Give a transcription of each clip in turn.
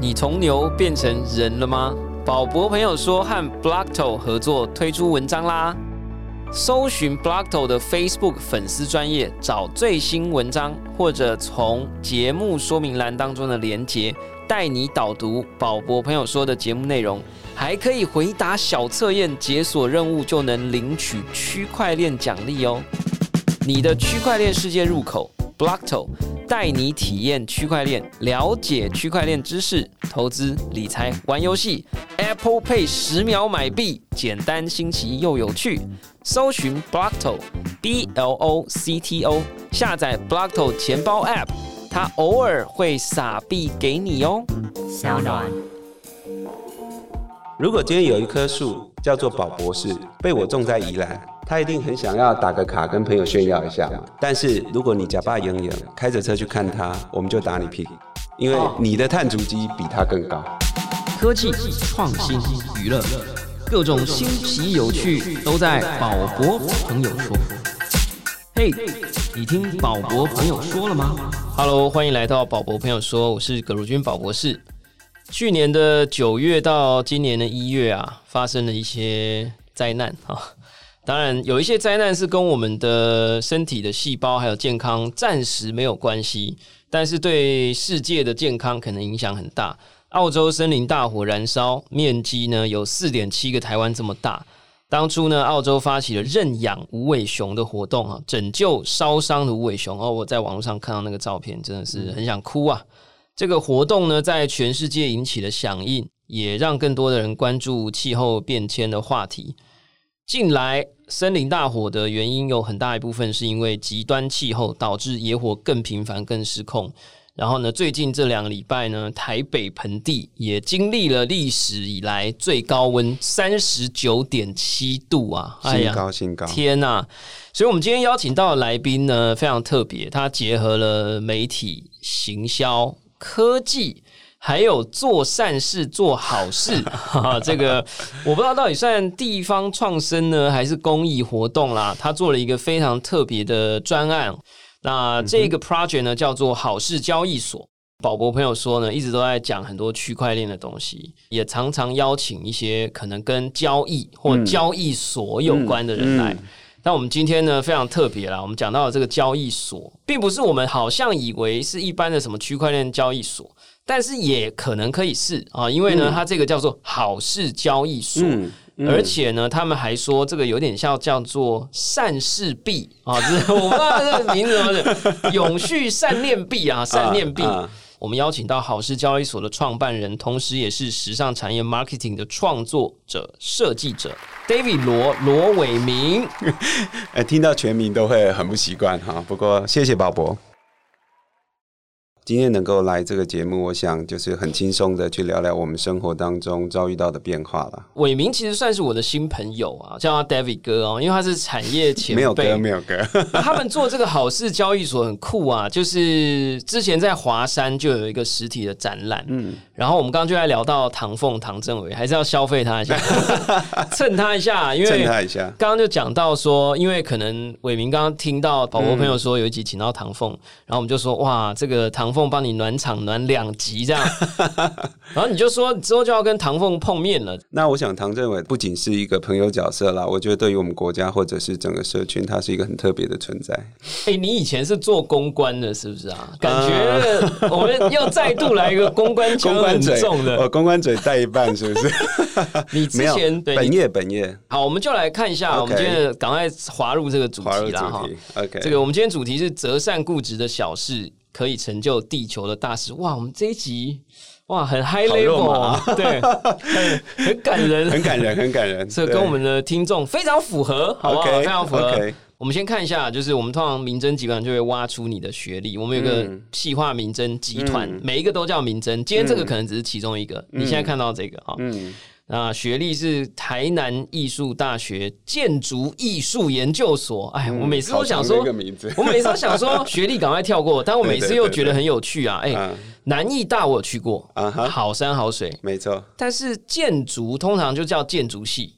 你从牛变成人了吗？宝博朋友说和 Blockto 合作推出文章啦，搜寻 Blockto 的 Facebook 粉丝专业找最新文章，或者从节目说明栏当中的连结带你导读宝博朋友说的节目内容，还可以回答小测验解锁任务，就能领取区块链奖励哦。你的区块链世界入口 Blockto。带你体验区块链，了解区块链知识、投资理财、玩游戏。Apple Pay 十秒买币，简单新奇又有趣。搜寻 Blockto，B L O C T O，下载 Blockto 钱包 App，它偶尔会撒币给你哦。小暖。如果今天有一棵树叫做宝博士，被我种在宜兰。他一定很想要打个卡跟朋友炫耀一下，但是如果你假扮营营开着车去看他，我们就打你屁股，因为你的碳足迹比他更高。科技创新娱乐，各种新奇有趣都在宝博朋友说。嘿，你听宝博朋友说了吗？Hello，欢迎来到宝博朋友说，我是葛如君宝博士。去年的九月到今年的一月啊，发生了一些灾难啊。当然，有一些灾难是跟我们的身体的细胞还有健康暂时没有关系，但是对世界的健康可能影响很大。澳洲森林大火燃烧，面积呢有四点七个台湾这么大。当初呢，澳洲发起了认养无尾熊的活动啊，拯救烧伤的无尾熊。哦，我在网络上看到那个照片，真的是很想哭啊！这个活动呢，在全世界引起了响应，也让更多的人关注气候变迁的话题。近来森林大火的原因有很大一部分是因为极端气候导致野火更频繁、更失控。然后呢，最近这两个礼拜呢，台北盆地也经历了历史以来最高温三十九点七度啊！新高新高！天呐！所以我们今天邀请到的来宾呢，非常特别，他结合了媒体、行销、科技。还有做善事、做好事，哈，这个我不知道到底算地方创生呢，还是公益活动啦。他做了一个非常特别的专案，那这个 project 呢叫做好事交易所。宝博朋友说呢，一直都在讲很多区块链的东西，也常常邀请一些可能跟交易或交易所有关的人来。那我们今天呢非常特别啦，我们讲到了这个交易所，并不是我们好像以为是一般的什么区块链交易所。但是也可能可以是啊，因为呢，它这个叫做好事交易所，而且呢，他们还说这个有点像叫做善事币啊，就是我不知道这个名字永续善念币啊，善念币。我们邀请到好事交易所的创办人，同时也是时尚产业 marketing 的创作者、设计者 David 罗罗伟明。哎，听到全名都会很不习惯哈，不过谢谢宝博。今天能够来这个节目，我想就是很轻松的去聊聊我们生活当中遭遇到的变化了。伟明其实算是我的新朋友啊，叫他 David 哥哦，因为他是产业前辈。没有哥，没有哥。他们做这个好事交易所很酷啊，就是之前在华山就有一个实体的展览，嗯，然后我们刚刚就在聊到唐凤、唐政委，还是要消费他一下，蹭他一下，因为蹭他一下。刚刚就讲到说，因为可能伟明刚刚听到宝宝朋友说有一集请到唐凤，然后我们就说哇，这个唐凤。帮你暖场暖两集这样，然后你就说之后就要跟唐凤碰面了。那我想唐政委不仅是一个朋友角色啦，我觉得对于我们国家或者是整个社群，他是一个很特别的存在。哎，你以前是做公关的，是不是啊？感觉我们要再度来一个公关公关嘴重的，哦，公关嘴带一半，是不是？你之前本业本业好，我们就来看一下，我们今天赶快滑入这个主题了哈。OK，这个我们今天主题是择善固执的小事。可以成就地球的大事哇！我们这一集哇，很 high level 啊，对，很很感人，很感人，很感人，这跟我们的听众非常符合，好不好？非常符合。我们先看一下，就是我们通常名侦集团就会挖出你的学历。我们有个细化名侦集团，每一个都叫名侦。今天这个可能只是其中一个。你现在看到这个啊？那学历是台南艺术大学建筑艺术研究所。哎，我每次都想说，我每次都想说 学历赶快跳过，但我每次又觉得很有趣啊。哎，南艺大我有去过，好山好水，没错。但是建筑通常就叫建筑系，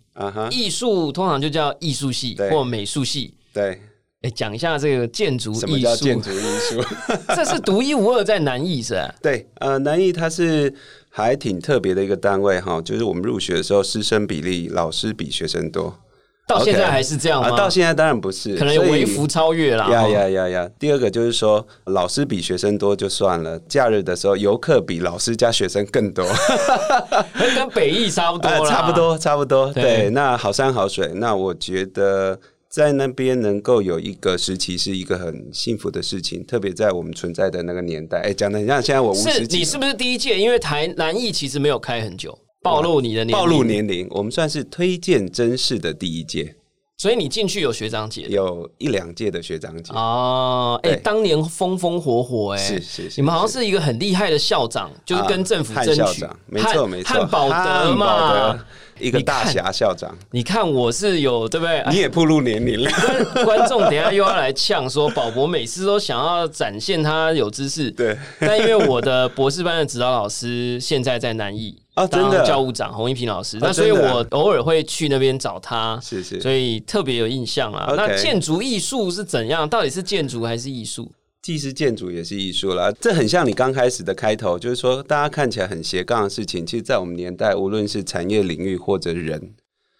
艺术通常就叫艺术系或美术系。对，哎，讲一下这个建筑什么艺术，叫建筑艺术？这是独一无二在南艺是吧？对，呃，南艺它是还挺特别的一个单位哈，就是我们入学的时候，师生比例老师比学生多。到现在还是这样吗？啊，到现在当然不是，可能有微幅超越啦。呀哦呀呀呀！第二个就是说，老师比学生多就算了，假日的时候游客比老师加学生更多，跟跟北艺差不多呃，差不多差不多。对对，那好山好水，那我觉得在那边能够有一个时期是一个很幸福的事情，特别在我们存在的那个年代。哎，讲的很像现在我五是十几，你是不是第一届？因为台南艺其实没有开很久，暴露你的年龄暴露，年龄，我们算是推荐真试的第一届，所以你进去有学长姐有一两届的学长姐。哦，哎、对当年风风火火、哎，是是是你们好像是一个很厉害的校长，就是跟政府啊争取，没错没错，汉堡德嘛德。一个大侠校长，你看我是有对不对？哎你也步入年龄了。观观众等下又要来呛说，宝博每次都想要展现他有知识，对，但因为我的博士班的指导老师现在在南艺啊真的当教务长洪一平老师，那所以我偶尔会去那边找他，是是所以特别有印象啊。那建筑艺术是怎样？到底是建筑还是艺术？既是建筑也是艺术啦，这很像你刚开始的开头，就是说大家看起来很斜杠的事情，其实，在我们年代，无论是产业领域或者人，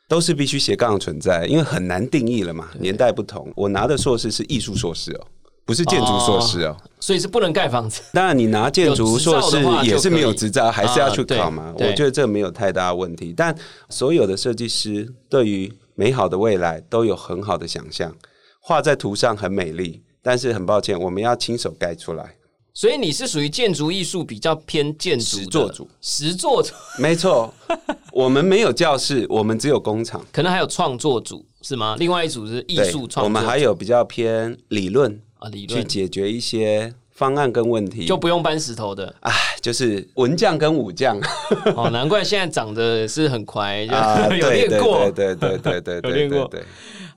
都是必须斜杠的存在，因为很难定义了嘛，年代不同。我拿的硕士是艺术硕士哦，不是建筑硕士哦。所以是不能盖房子。当然，你拿建筑硕士也是没有执照，还是要去考嘛。对我觉得这没有太大问题。但所有的设计师对于美好的未来都有很好的想象，画在图上很美丽，但是很抱歉，我们要亲手盖出来。所以你是属于建筑艺术比较偏建筑作组，实作组没错，我们没有教室，我们只有工厂。可能还有创作组是吗？另外一组是艺对术创作组，我们还有比较偏理论去啊理论去解决一些方案跟问题。就不用搬石头的哎，就是文将跟武将 哦，难怪现在长得是很快，就、啊，有对练过。对对对对对对有练过对对对。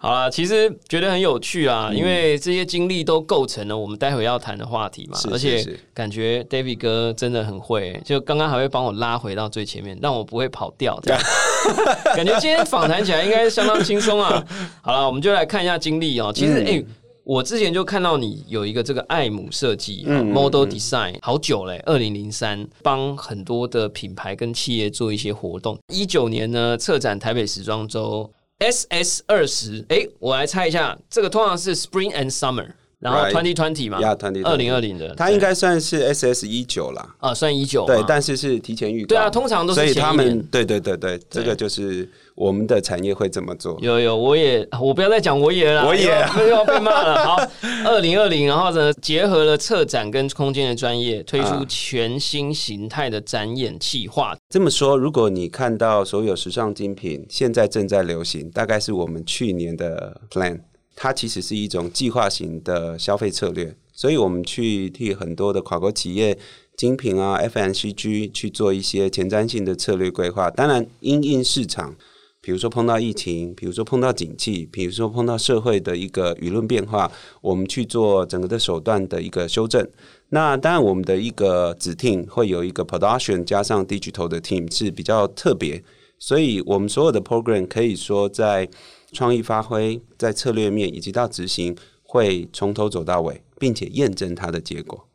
好啦，其实觉得很有趣啊，嗯因为这些经历都构成了我们待会要谈的话题嘛。是而且感觉 David 哥真的很会，就刚刚还会帮我拉回到最前面，让我不会跑掉。这样 感觉今天访谈起来应该相当轻松啊。好了，我们就来看一下经历哦。其实，嗯哎、我之前就看到你有一个这个爱姆设计、嗯 Model Design，好久嘞，二零零三帮很多的品牌跟企业做一些活动。一九年呢，策展台北时装周 SS 二十，哎，我来猜一下，这个通常是 Spring and Summer，然后 Twenty Twenty Twenty 嘛 Yeah, 2020二零二零的，它应该算是 SS 一九啦，啊算一九对，但是是提前预告。对啊通常都是所以他们对对对对，这个就是我们的产业会怎么做。有有，我也我不要再讲我也了啦，我也要被骂了。好，二零二零，然后呢，结合了策展跟空间的专业，推出啊全新形态的展演计划。这么说，如果你看到所有时尚精品现在正在流行，大概是我们去年的 plan，它其实是一种计划型的消费策略，所以我们去替很多的跨国企业。精品啊，FNCG 去做一些前瞻性的策略规划，当然因应市场，比如说碰到疫情，比如说碰到景气，比如说碰到社会的一个舆论变化，我们去做整个的手段的一个修正。那当然，我们的一个指定会有一个 production 加上 digital 的 team 是比较特别，所以我们所有的 program 可以说在创意发挥、在策略面以及到执行，会从头走到尾，并且验证它的结果。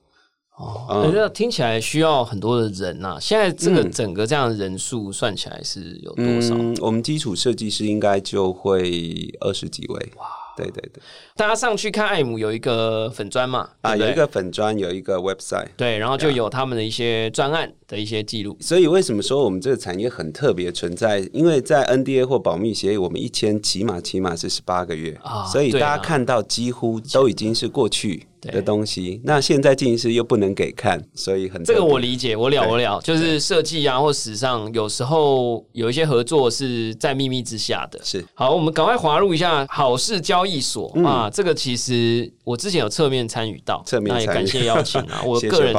哦，那听起来需要很多的人呐、现在这个嗯整个这样的人数算起来是有多少？嗯，我们基础设计师应该就会二十几位。哇，对对对，大家上去看艾姆有一个粉砖嘛，啊，对对有一个粉砖，有一个 website。对，然后就有他们的一些专案的一些记录。所以为什么说我们这个产业很特别存在？因为在 NDA 或保密协议，我们一签起码起码是十八个月，啊所以大家看到几乎都已经是过去对的东西。那现在进行时又不能给看，所以很这个我理解，我了我了，就是设计啊或时尚，有时候有一些合作是在秘密之下的。是好，我们赶快滑入一下好事交易所、啊，这个其实我之前有侧面参与到，嗯侧面那也感谢邀请啊，我 谢个人。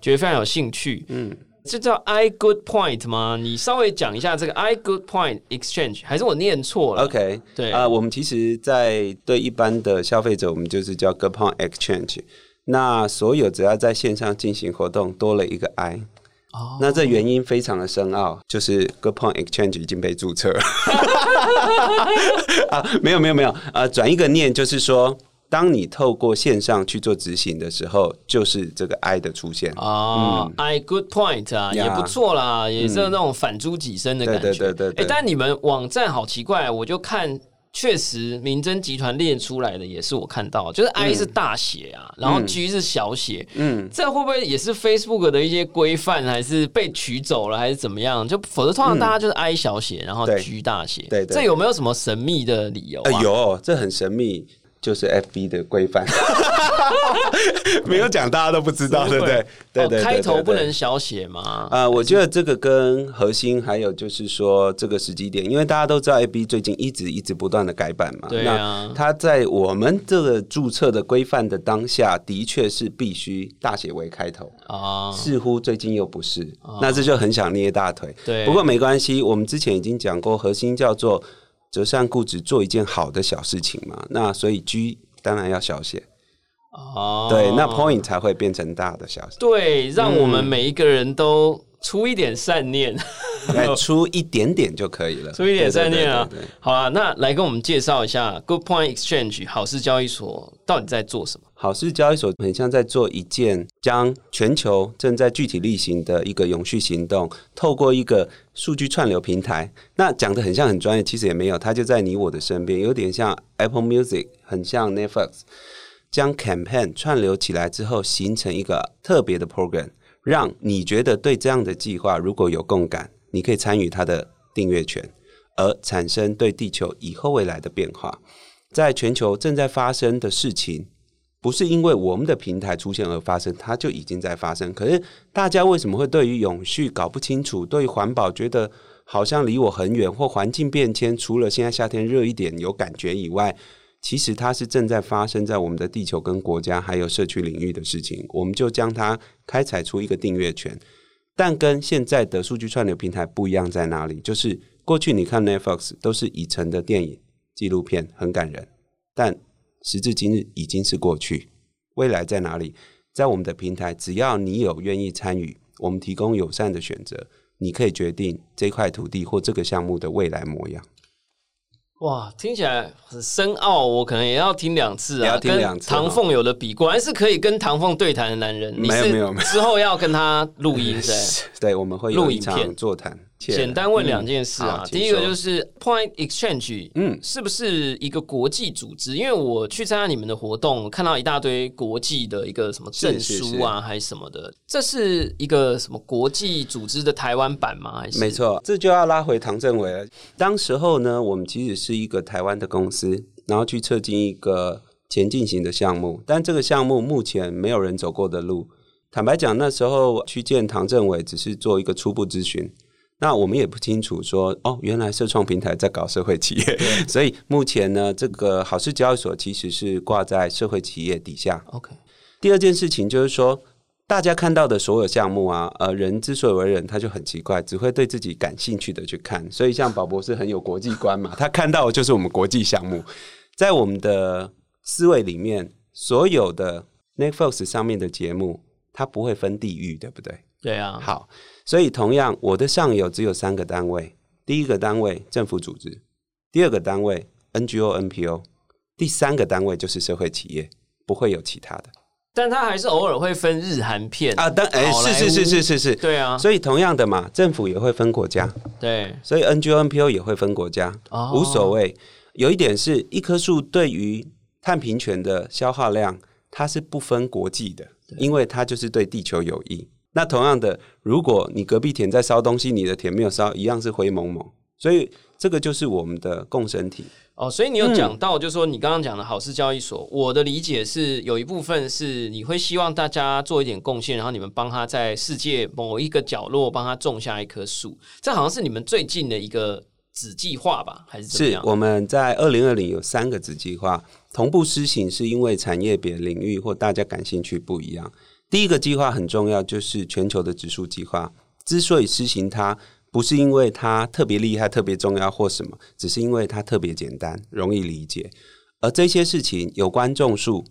觉得非常有兴趣。嗯，这叫 i good point 吗？你稍微讲一下这个 i good point exchange，还是我念错了 OK，对啊、我们其实，在对一般的消费者，我们就是叫 good point Exchange。那所有只要在线上进行活动，多了一个 I。哦那这原因非常的深奥，就是 Good Point Exchange 已经被注册了。啊，没有没有没有，呃，转一个念就是说，当你透过线上去做执行的时候，就是这个 I 的出现。哦、i good point 啊，也不错啦，也是那种反诸己身的感觉。对对对哎，但你们网站好奇怪，我就看。确实，民侦集团列出来的也是我看到，就是 I 是大写啊，然后 G 是小写，嗯，这会不会也是 Facebook 的一些规范，还是被取走了，还是怎么样？就否则通常大家就是 I 小写，然后 G 大写，对对。这有没有什么神秘的理由、啊？哎有，这很神秘，就是 FB 的规范，没有讲大家都不知道，对不对？对对，哦开头不能。小写吗？啊、我觉得这个跟核心还有就是说这个时机点，因为大家都知道 FB 最近一直一直不断的改版嘛，对啊那它在我们这个注册的规范的当下，的确是必须大写为开头，啊，似乎最近又不是，那这就很想捏大腿。对不过没关系，我们之前已经讲过，核心叫做择善固执，做一件好的小事情嘛。那所以 G 当然要小写，哦，对，那 Point 才会变成大的小写，对，让我们每一个人都出一点善念，来 出一点点就可以了，出一点善念啊。好啊，那来跟我们介绍一下 Good Point Exchange 好事交易所到底在做什么？好事交易所很像在做一件将全球正在具体例行的一个永续行动，透过一个数据串流平台。那讲的很像很专业，其实也没有，它就在你我的身边，有点像 Apple Music，很像 Netflix，将 campaign 串流起来之后，形成一个特别的 program，让你觉得对这样的计划如果有共感，你可以参与它的订阅权，而产生对地球以后未来的变化。在全球正在发生的事情，不是因为我们的平台出现而发生，它就已经在发生。可是大家为什么会对于永续搞不清楚，对于环保觉得好像离我很远，或环境变迁，除了现在夏天热一点有感觉以外，其实它是正在发生在我们的地球、跟国家还有社区领域的事情。我们就将它开采出一个订阅权，但跟现在的数据串流平台不一样在哪里？就是过去你看 Netflix 都是已成的电影、纪录片，很感人，但时至今日已经是过去，未来在哪里？在我们的平台，只要你有愿意参与，我们提供友善的选择，你可以决定这块土地或这个项目的未来模样。哇，听起来很深奥，我可能也要听两次啊。也要听两次跟唐凤有的比，果然是可以跟唐凤对谈的男人。你没有没有没有之后要跟他录音对。对，我们会录影片场座谈。简单问两件事啊第一个就是 Point Exchange，嗯，是不是一个国际组织？因为我去参加你们的活动，看到一大堆国际的一个什么证是是书啊，还是什么的，这是一个什么国际组织的台湾版吗？还是没错，这就要拉回唐政伟了。当时候呢，我们其实是一个台湾的公司，然后去策进一个前进型的项目，但这个项目目前没有人走过的路。坦白讲，那时候去见唐政委，只是做一个初步咨询。那我们也不清楚说，哦，原来社创平台在搞社会企业，所以目前呢，这个好事交易所其实是挂在社会企业底下。OK？第二件事情就是说，大家看到的所有项目啊，呃，人之所以为人，他就很奇怪，只会对自己感兴趣的去看。所以像宝博士很有国际观嘛，他看到的就是我们国际项目，在我们的思维里面，所有的 Netflix 上面的节目，它不会分地域，对不对？对啊，好，所以同样，我的上游只有三个单位：第一个单位政府组织，第二个单位 NGO、NPO，第三个单位就是社会企业，不会有其他的。但他还是偶尔会分日韩片啊，当哎、是是是是是是，对啊，所以同样的嘛，政府也会分国家，对，所以 NGO、NPO 也会分国家，哦。无所谓。有一点是一棵树对于碳平权的消耗量，它是不分国际的，因为它就是对地球有益。那同样的，如果你隔壁田在烧东西，你的田没有烧，一样是灰蒙蒙。所以这个就是我们的共生体。哦，所以你有讲到，就是说你刚刚讲的好事交易所，我的理解是有一部分是你会希望大家做一点贡献，然后你们帮他在世界某一个角落帮他种下一棵树，这好像是你们最近的一个子计划吧，还是怎么样？是我们在二零二零有三个子计划同步施行，是因为产业别领域或大家感兴趣不一样。第一个计划很重要，就是全球的指数计划。之所以施行它，不是因为它特别厉害、特别重要或什么，只是因为它特别简单、容易理解。而这些事情有关种树、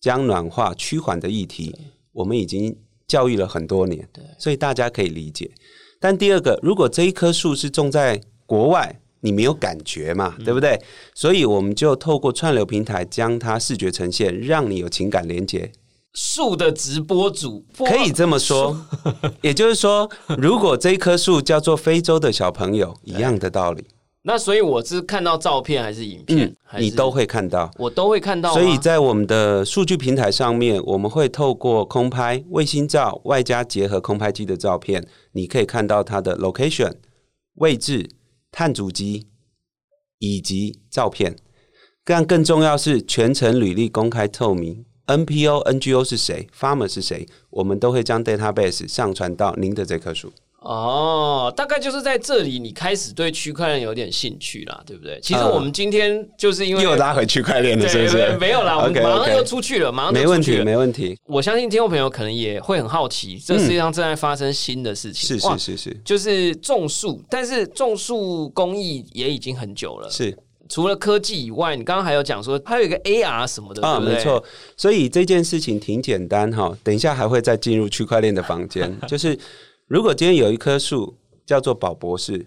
将暖化趋缓的议题，我们已经教育了很多年，所以大家可以理解。但第二个，如果这一棵树是种在国外，你没有感觉嘛，嗯对不对？所以我们就透过串流平台将它视觉呈现，让你有情感连接。树的直播主可以这么说，也就是说，如果这一棵树叫做非洲的小朋友，一样的道理，那所以我是看到照片还是影片，嗯，你都会看到。我都会看到。所以在我们的数据平台上面，我们会透过空拍、卫星照，外加结合空拍机的照片，你可以看到它的 location 位置、碳足迹以及照片。但更重要是全程履历公开透明，NPO、NGO 是谁，Farmer 是谁，我们都会将 database 上传到您的这棵树。哦，大概就是在这里，你开始对区块链有点兴趣啦，对不对？其实嗯我们今天就是因为又拉回区块链了，是对不是？没有啦，我们马上又出去了，马上就没问题。没问题。我相信听众朋友可能也会很好奇，这世界上正在发生新的事情，是是是是就是种树，但是种树工艺也已经很久了。是。除了科技以外，你刚刚还有讲说还有一个 AR 什么的，啊，对对没错。所以这件事情挺简单哈，等一下还会再进入区块链的房间。就是如果今天有一棵树叫做宝博士，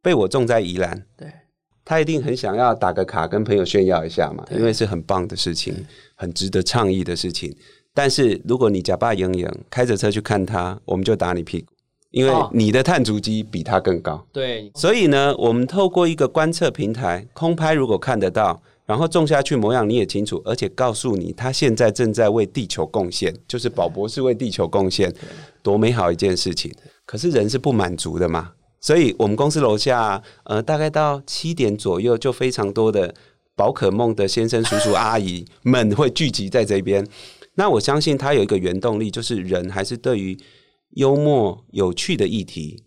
被我种在宜兰，对，他一定很想要打个卡跟朋友炫耀一下嘛，因为是很棒的事情，很值得倡议的事情。但是如果你假扮莹莹开着车去看他，我们就打你屁股，因为哦你的碳足迹比它更高。对，所以呢，我们透过一个观测平台，空拍如果看得到，然后种下去模样你也清楚，而且告诉你他现在正在为地球贡献，就是宝博士为地球贡献，多美好一件事情。可是人是不满足的嘛，所以我们公司楼下，呃，大概到七点左右，就非常多的宝可梦的先生、叔叔、阿姨们会聚集在这边。那我相信它有一个原动力，就是人还是对于幽默、有趣的议题，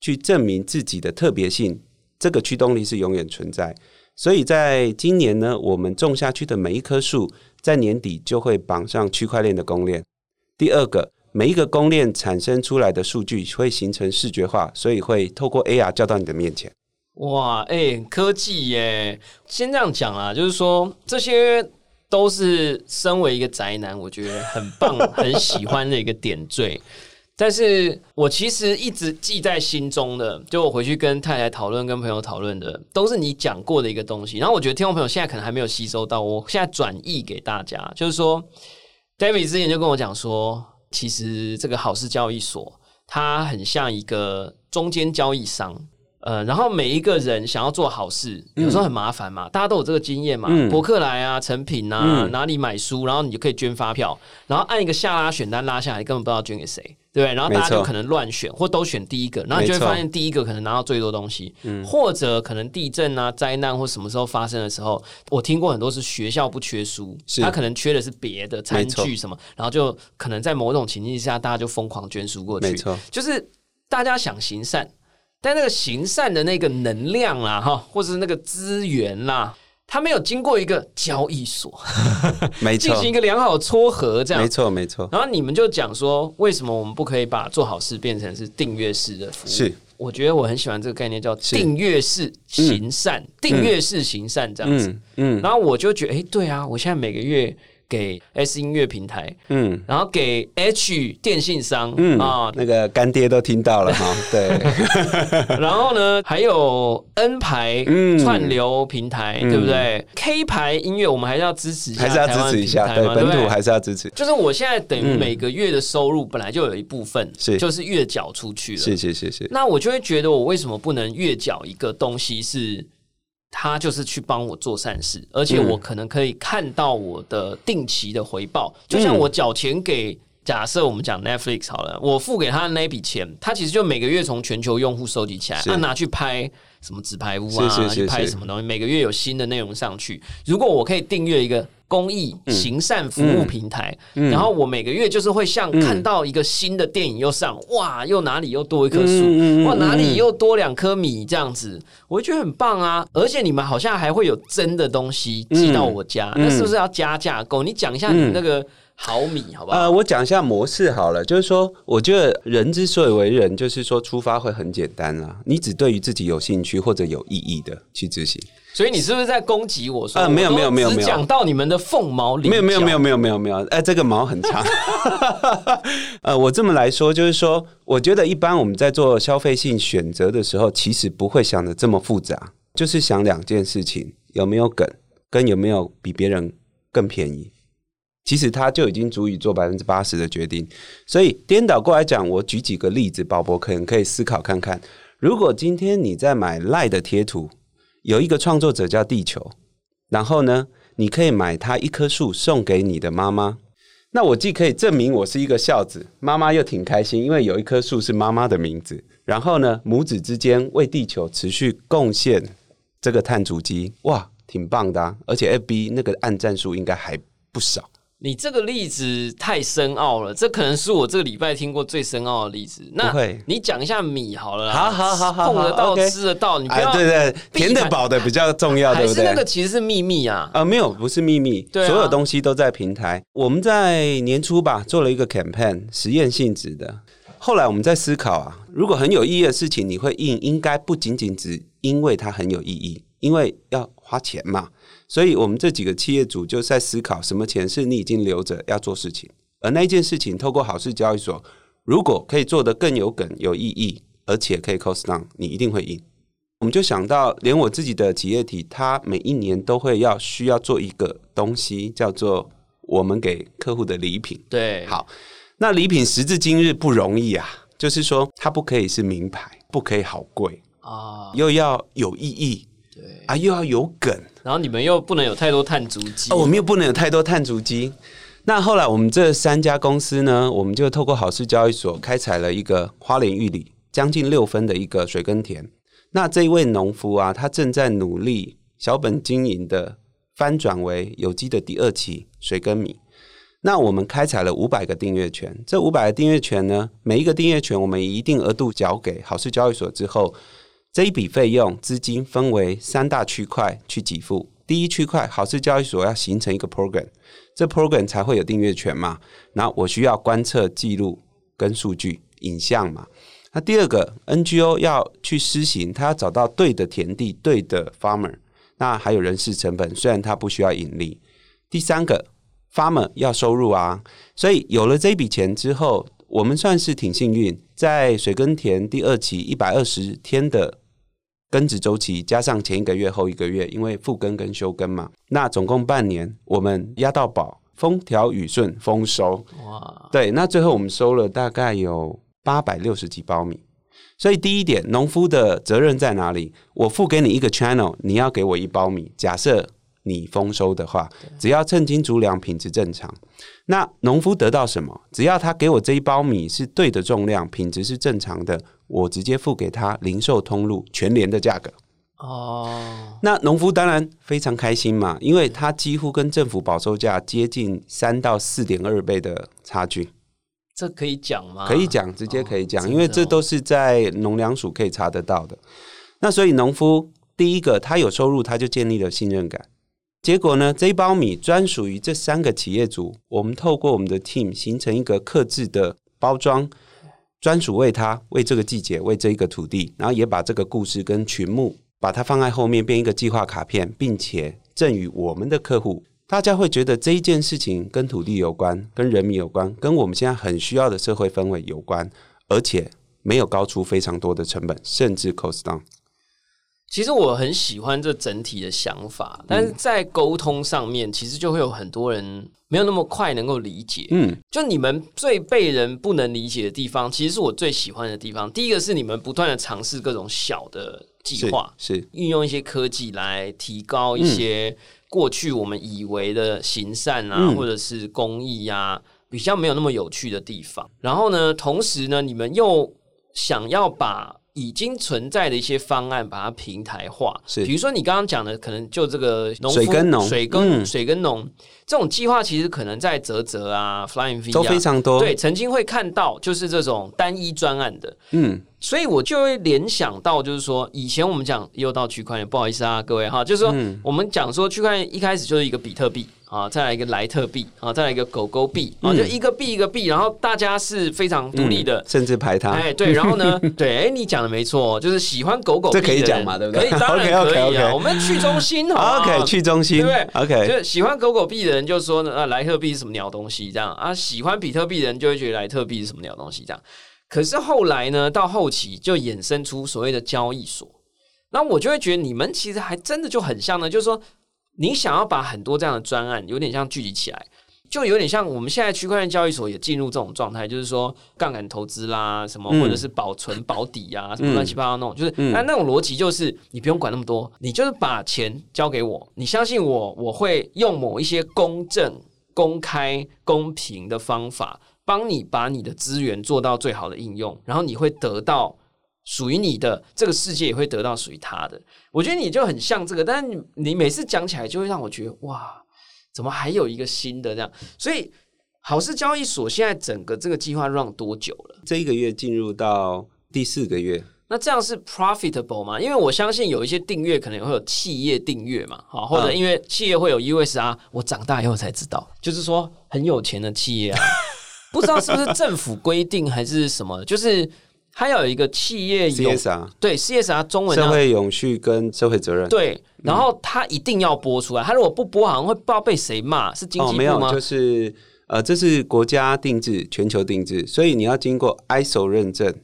去证明自己的特别性，这个驱动力是永远存在。所以在今年呢，我们种下去的每一棵树，在年底就会绑上区块链的公链。第二个，每一个公链产生出来的数据会形成视觉化，所以会透过 AR 叫到你的面前。哇，哎、科技耶！先这样讲啊，就是说这些都是身为一个宅男，我觉得很棒、很喜欢的一个点缀。但是我其实一直记在心中的，就我回去跟太太讨论、跟朋友讨论的，都是你讲过的一个东西。然后我觉得听众朋友现在可能还没有吸收到，我现在转译给大家，就是说，David 之前就跟我讲说，其实这个好事交易所它很像一个中间交易商。呃，然后每一个人想要做好事，有时候很麻烦嘛，大家都有这个经验嘛。嗯。博客来啊、成品啊，嗯。哪里买书，然后你就可以捐发票，然后按一个下拉选单拉下来，根本不知道捐给谁，对不对？然后大家就可能乱选，或都选第一个，然后你就会发现第一个可能拿到最多东西，或者可能地震啊、灾难或什么时候发生的时候，我听过很多是学校不缺书，是。他可能缺的是别的餐具什么，然后就可能在某种情境下，大家就疯狂捐书过去，没错，就是大家想行善，但那个行善的那个能量啦，哈，或者是那个资源啦，它没有经过一个交易所 没错进行一，个良好的撮合，这样没。错，没错，然后你们就讲说，为什么我们不可以把做好事变成是订阅式的服务？是，我觉得我很喜欢这个概念，叫是订阅式行善，订阅式行善这样子。嗯嗯然后我就觉得，哎，对啊，我现在每个月给 S 音乐平台，嗯。然后给 H 电信商，嗯啊，那个干爹都听到了哈，对，然后呢，还有 N 牌嗯。串流平台，对不对？K 牌音乐我们还是要支持一下，还是要支持一下，对本土还是要支持，就是我现在等于每个月的收入本来就有一部分是。就是月缴出去了，谢谢谢谢，那我就会觉得我为什么不能月缴一个东西是？他就是去帮我做善事，而且我可能可以看到我的定期的回报，就像我缴钱给。假设我们讲 Netflix 好了，我付给他的那一笔钱，他其实就每个月从全球用户收集起来，是他拿去拍什么纸牌屋啊，是是是去拍什么东西，每个月有新的内容上去。如果我可以订阅一个公益行善服务平台，嗯。然后我每个月就是会像看到一个新的电影又上，哇，又哪里又多一棵树，哇，哪里嗯又多两颗米这样子，我会觉得很棒啊！而且你们好像还会有真的东西寄到我家，嗯。那是不是要加价购？你讲一下你那个毫米好不好？呃，我讲一下模式好了，就是说，我觉得人之所以为人，就是说出发会很简单啦，你只对于自己有兴趣或者有意义的去执行。所以你是不是在攻击我说？啊没有没有没有没有讲到你们的凤毛麟角，没有没有没有没有没有没有，哎，这个毛很长。呃，我这么来说，就是说，我觉得一般我们在做消费性选择的时候，其实不会想的这么复杂。就是想两件事情：有没有梗，跟有没有比别人更便宜。其实他就已经足以做百分之八十的决定。所以颠倒过来讲，我举几个例子，宝博可能可以思考看看：如果今天你在买赖的贴图，有一个创作者叫地球，然后呢，你可以买他一棵树送给你的妈妈。那我既可以证明我是一个孝子，妈妈又挺开心，因为有一棵树是妈妈的名字。然后呢，母子之间为地球持续贡献这个碳足迹，哇，挺棒的啊！而且 FB 那个按赞数应该还不少。你这个例子太深奥了，这可能是我这个礼拜听过最深奥的例子。那你讲一下米好了，好好好好，碰得到吃得到，你不要对对，甜得饱的比较重要，对不对？那个其实是秘密啊。啊，没有，不是秘密，所有东西都在平台。我们在年初吧做了一个 campaign，实验性质的。后来我们在思考啊，如果很有意义的事情你会印，应该不仅仅只因为它很有意义，因为要花钱嘛。所以，我们这几个企业主就在思考，什么钱是你已经留着要做事情，而那件事情透过好事交易所，如果可以做得更有梗、有意义，而且可以 cost down，你一定会赢。我们就想到，连我自己的企业体，它每一年都会要需要做一个东西，叫做我们给客户的礼品。对，好，那礼品时至今日不容易啊，就是说它不可以是名牌，不可以好贵啊，又要有意义，对啊，又要有梗。然后你们又不能有太多碳足迹，哦，我们又不能有太多碳足迹。那后来我们这三家公司呢，我们就透过好事交易所开采了一个花莲玉里将近六分的一个水耕田。那这一位农夫啊，他正在努力小本经营的翻转为有机的第二期水耕米。那我们开采了五百个订阅权，这五百个订阅权呢，每一个订阅权我们一定额度缴给好事交易所之后。这一笔费用资金分为三大区块去给付。第一区块，好事交易所要形成一个 program，这 program 才会有订阅权嘛。然后我需要观测记录跟数据影像嘛。那第二个 NGO 要去施行，他要找到对的田地、对的 farmer，那还有人事成本，虽然他不需要盈利。第三个 farmer 要收入啊，所以有了这笔钱之后，我们算是挺幸运，在水耕田第二期一百二十天的。耕植周期加上前一个月后一个月，因为复耕跟休耕嘛，那总共半年，我们压到宝，风调雨顺，丰收。哇！对，那最后我们收了大概有八百六十几包米。所以第一点，农夫的责任在哪里？我付给你一个 channel，你要给我一包米。假设你丰收的话，只要称斤足粮，品质正常，那农夫得到什么？只要他给我这一包米是对的重量，品质是正常的。我直接付给他零售通路全年的价格哦，那农夫当然非常开心嘛，因为他几乎跟政府保收价接近三到四点二倍的差距。这可以讲吗？可以讲，直接可以讲，因为这都是在农粮署可以查得到的。那所以农夫第一个他有收入，他就建立了信任感。结果呢，这一包米专属于这三个企业主，我们透过我们的 team 形成一个克制的包装。专属为他，为这个季节，为这一个土地，然后也把这个故事跟群目，把它放在后面，变一个计划卡片，并且赠予我们的客户。大家会觉得这一件事情跟土地有关，跟人民有关，跟我们现在很需要的社会氛围有关，而且没有高出非常多的成本，甚至 cost down。其实我很喜欢这整体的想法，但是在沟通上面，其实就会有很多人没有那么快能够理解。嗯，就你们最被人不能理解的地方，其实是我最喜欢的地方。第一个是你们不断的尝试各种小的计划，是运用一些科技来提高一些过去我们以为的行善啊，或者是公益呀，比较没有那么有趣的地方。然后呢，同时呢，你们又想要把已经存在的一些方案，把它平台化。是，比如说你刚刚讲的，可能就这个水耕农、水耕、水耕农这种计划，其实可能在泽泽啊、Flying V 都非常多。对，曾经会看到就是这种单一专案的。嗯，所以我就会联想到，就是说以前我们讲又到区块链，不好意思啊，各位哈，就是说我们讲说区块链一开始就是一个比特币。啊，再来一个莱特币，啊，再来一个狗狗币，啊，就一个币一个币，然后大家是非常独立的，甚至排他。哎，对，然后呢，对，哎，你讲的没错，就是喜欢狗狗，这可以讲嘛，对不对？可以，当然 可以啊。我们去中心，OK，去中心，对不对？OK，就喜欢狗狗币的就说呢，啊，莱特币是什么鸟东西？这样啊，喜欢比特币的人就会觉得莱特币是什么鸟东西？这样。可是后来呢，到后期就衍生出所谓的交易所。那我就会觉得你们其实还真的就很像呢，就是说你想要把很多这样的专案有点像聚集起来。就有点像我们现在区块链交易所也进入这种状态，就是说杠杆投资啦，什么或者是保存保底啊，什么乱七八糟那种，就是那那种逻辑就是你不用管那么多，你就是把钱交给我，你相信我，我会用某一些公正、公开、公平的方法，帮你把你的资源做到最好的应用，然后你会得到属于你的，这个世界也会得到属于他的。我觉得你就很像这个，但是你你每次讲起来就会让我觉得哇。怎么还有一个新的这样？所以好事交易所现在整个这个计划 run 多久了？这一个月进入到第四个月。那这样是 profitable 吗？因为我相信有一些订阅可能会有企业订阅嘛，好，或者因为企业会有 US 啊，我长大以后才知道，就是说很有钱的企业啊，不知道是不是政府规定还是什么，就是。它要有一个企业 CSR，对 CSR 中文社会永续跟社会责任，对，然后它一定要播出来，它如果不播，好像会不知道被谁骂，是经济部吗？就是呃，这是国家定制、全球定制，所以你要经过 ISO 认证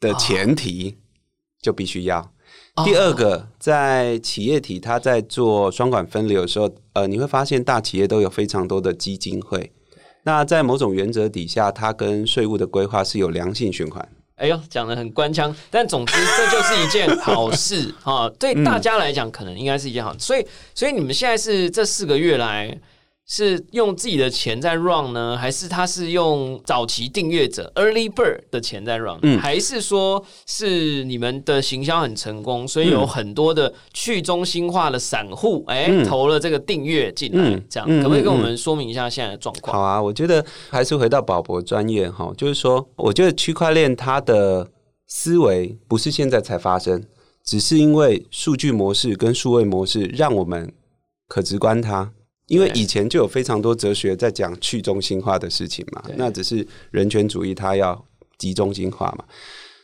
的前提就必须要。第二个，在企业体，它在做双管分流的时候，呃，你会发现大企业都有非常多的基金会，那在某种原则底下，它跟税务的规划是有良性循环。哎呦，讲的很官腔，但总之这就是一件好事 啊！对大家来讲，可能应该是一件好。所以，所以你们现在是这四个月来。是用自己的钱在 run 呢，还是他是用早期订阅者 early bird 的钱在 run？嗯，还是说是你们的行销很成功，所以有很多的去中心化的散户哎投了这个订阅进来，这样。可不可以跟我们说明一下现在的状况？好啊，我觉得还是回到宝博专业哈，就是说，我觉得区块链它的思维不是现在才发生，只是因为数据模式跟数位模式让我们可直观它。因为以前就有非常多哲学在讲去中心化的事情嘛，那只是人权主义它要集中心化嘛。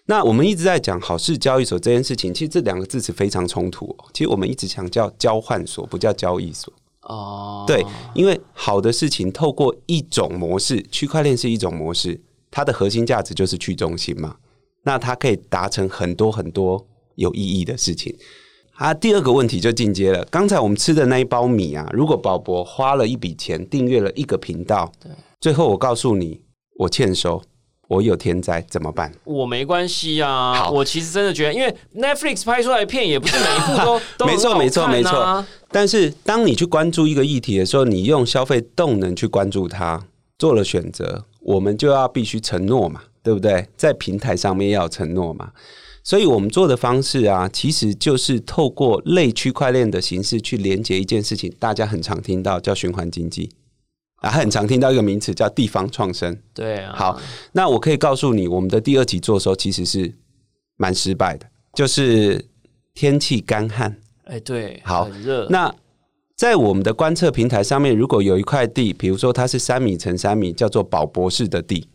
那我们一直在讲好事交易所这件事情，其实这两个字词非常冲突。其实我们一直强调交换所，不叫交易所。哦，对，因为好的事情透过一种模式，区块链是一种模式，它的核心价值就是去中心嘛。那它可以达成很多很多有意义的事情。啊，第二个问题就进阶了。刚才我们吃的那一包米啊，如果宝博花了一笔钱订阅了一个频道，对，最后我告诉你我欠收，我有天灾怎么办？我没关系啊。我其实真的觉得，因为 Netflix 拍出来的片也不是每一部都 都没错没错没错。但是当你去关注一个议题的时候，你用消费动能去关注它，做了选择，我们就要必须承诺嘛，对不对？在平台上面要承诺嘛。所以我们做的方式啊，其实就是透过类区块链的形式去连接一件事情，大家很常听到叫循环经济啊，很常听到一个名词叫地方创生。对啊，好，那我可以告诉你，我们的第二集做的时候其实是蛮失败的，就是天气干旱。哎，对，好，很热。那在我们的观测平台上面，如果有一块地，比如说它是三米乘三米，叫做宝博士的地。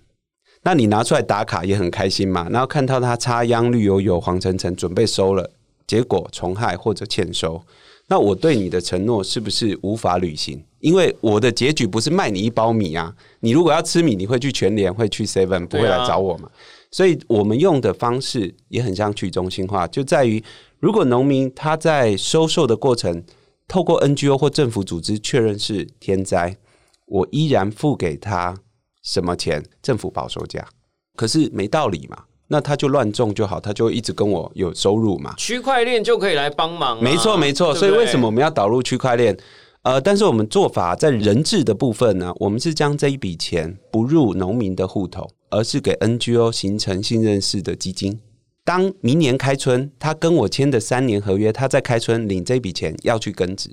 那你拿出来打卡也很开心嘛，然后看到它插秧绿油油黄澄澄准备收了，结果虫害或者欠收，那我对你的承诺是不是无法履行？因为我的结局不是卖你一包米啊，你如果要吃米，你会去全联，会去 Seven，不会来找我嘛？所以我们用的方式也很像去中心化，就在于如果农民他在收受的过程，透过 NGO 或政府组织确认是天灾，我依然付给他。什么钱？政府保收价，可是没道理嘛？那他就乱种就好，他就一直跟我有收入嘛？区块链就可以来帮忙？没错，没错。所以为什么我们要导入区块链？呃，但是我们做法在人质的部分呢？我们是将这一笔钱不入农民的户头，而是给 NGO 形成信任式的基金。当明年开春，他跟我签的三年合约，他在开春领这笔钱要去根植。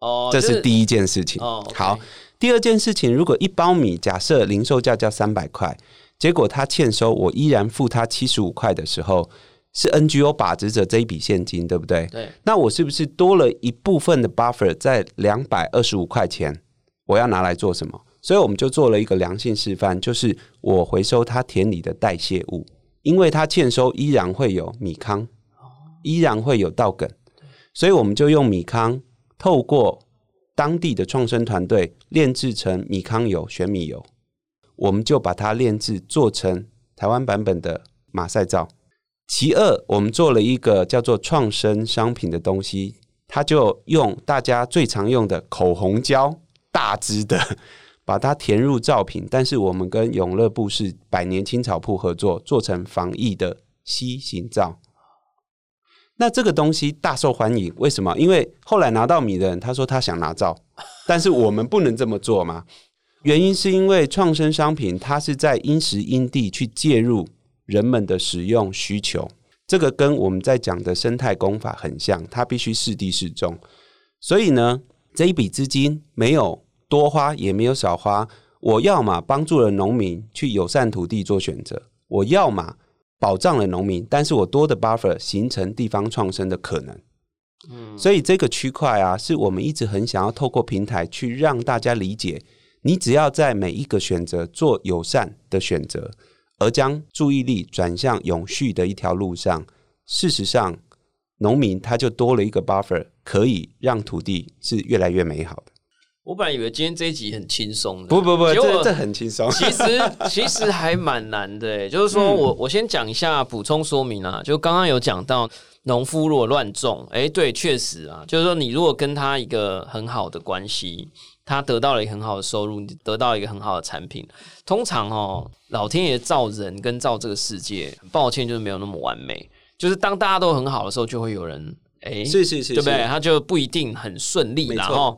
哦，这是第一件事情。哦，好。第二件事情，如果一包米假设零售价叫三百块，结果他欠收，我依然付他七十五块的时候，是 NGO 把持着这一笔现金，对不对？对。那我是不是多了一部分的 buffer 在两百二十五块钱？我要拿来做什么？所以我们就做了一个良性示范，就是我回收他田里的代谢物，因为他欠收依然会有米糠，依然会有稻梗，所以我们就用米糠透过。当地的创生团队炼制成米糠油、玄米油，我们就把它炼制做成台湾版本的马赛皂。其二，我们做了一个叫做创生商品的东西，它就用大家最常用的口红胶，大支的，把它填入造品。但是我们跟永乐布是百年青草铺合作，做成防疫的吸型皂。那这个东西大受欢迎，为什么？因为后来拿到米的人，他说他想拿照，但是我们不能这么做嘛。原因是因为创生商品，它是在因时因地去介入人们的使用需求，这个跟我们在讲的生态工法很像，它必须适地适种。所以呢，这一笔资金没有多花，也没有少花。我要么帮助了农民去友善土地做选择，我要么。保障了农民，但是我多的 buffer 形成地方创生的可能。嗯，所以这个区块啊，是我们一直很想要透过平台去让大家理解，你只要在每一个选择做友善的选择，而将注意力转向永续的一条路上，事实上，农民他就多了一个 buffer，可以让土地是越来越美好的。我本来以为今天这一集很轻松的，不不不，这这很轻松。其实 其实还蛮难的，就是说我我先讲一下补充说明啊，就刚刚有讲到农夫如果乱种，哎，对，确实啊，就是说你如果跟他一个很好的关系，他得到了一个很好的收入，得到一个很好的产品，通常哦，老天爷造人跟造这个世界，抱歉就是没有那么完美，就是当大家都很好的时候，就会有人哎，是是是，对不对？他就不一定很顺利，然后。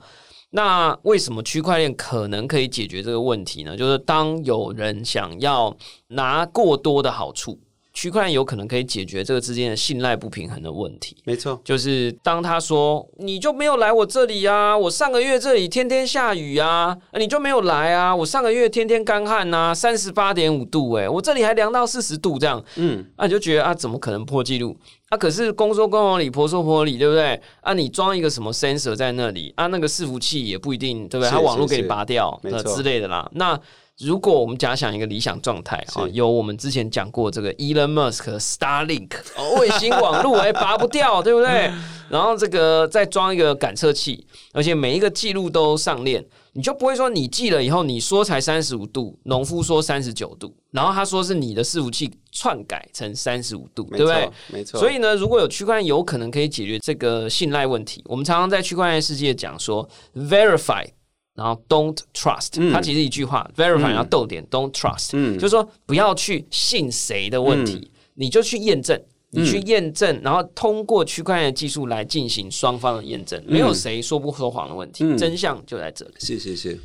那为什么区块链可能可以解决这个问题呢？就是当有人想要拿过多的好处。区块链有可能可以解决这个之间的信赖不平衡的问题。没错，就是当他说你就没有来我这里啊，我上个月这里天天下雨啊，你就没有来啊，我上个月天天干旱呐，三十八点五度，诶，我这里还凉到四十度这样，嗯，啊，你就觉得啊，怎么可能破纪录？啊，可是公说公有理，婆说婆有理，对不对？啊，你装一个什么 sensor 在那里，啊，那个伺服器也不一定，对不对？它网络给你拔掉，那之类的啦，那。如果我们假想一个理想状态啊，有我们之前讲过这个 Elon Musk Starlink 卫星网络，哎，拔不掉，对不对？然后这个再装一个感测器，而且每一个记录都上链，你就不会说你记了以后你说才三十五度，农夫说三十九度，然后他说是你的伺服器篡改成三十五度，对不对？没错。所以呢，如果有区块链，有可能可以解决这个信赖问题。我们常常在区块链世界讲说 Verify。然后 don't trust，它其实一句话，verify 然后逗点，don't trust，就是说不要去信谁的问题，你就去验证，你去验证，然后通过区块链技术来进行双方的验证，没有谁说不说谎的问题，真相就在这里。是是是，